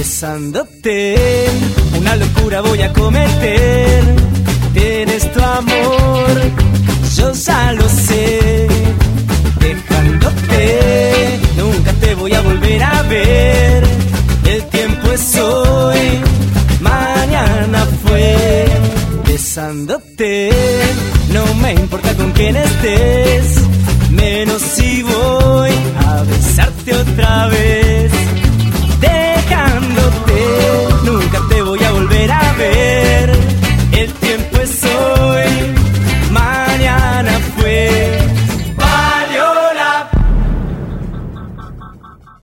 besándote. Una locura voy a cometer. Tienes tu amor, yo ya lo sé. Dejándote, nunca te voy a volver a ver. El tiempo es hoy, mañana fue. Besándote, no me importa con quién estés,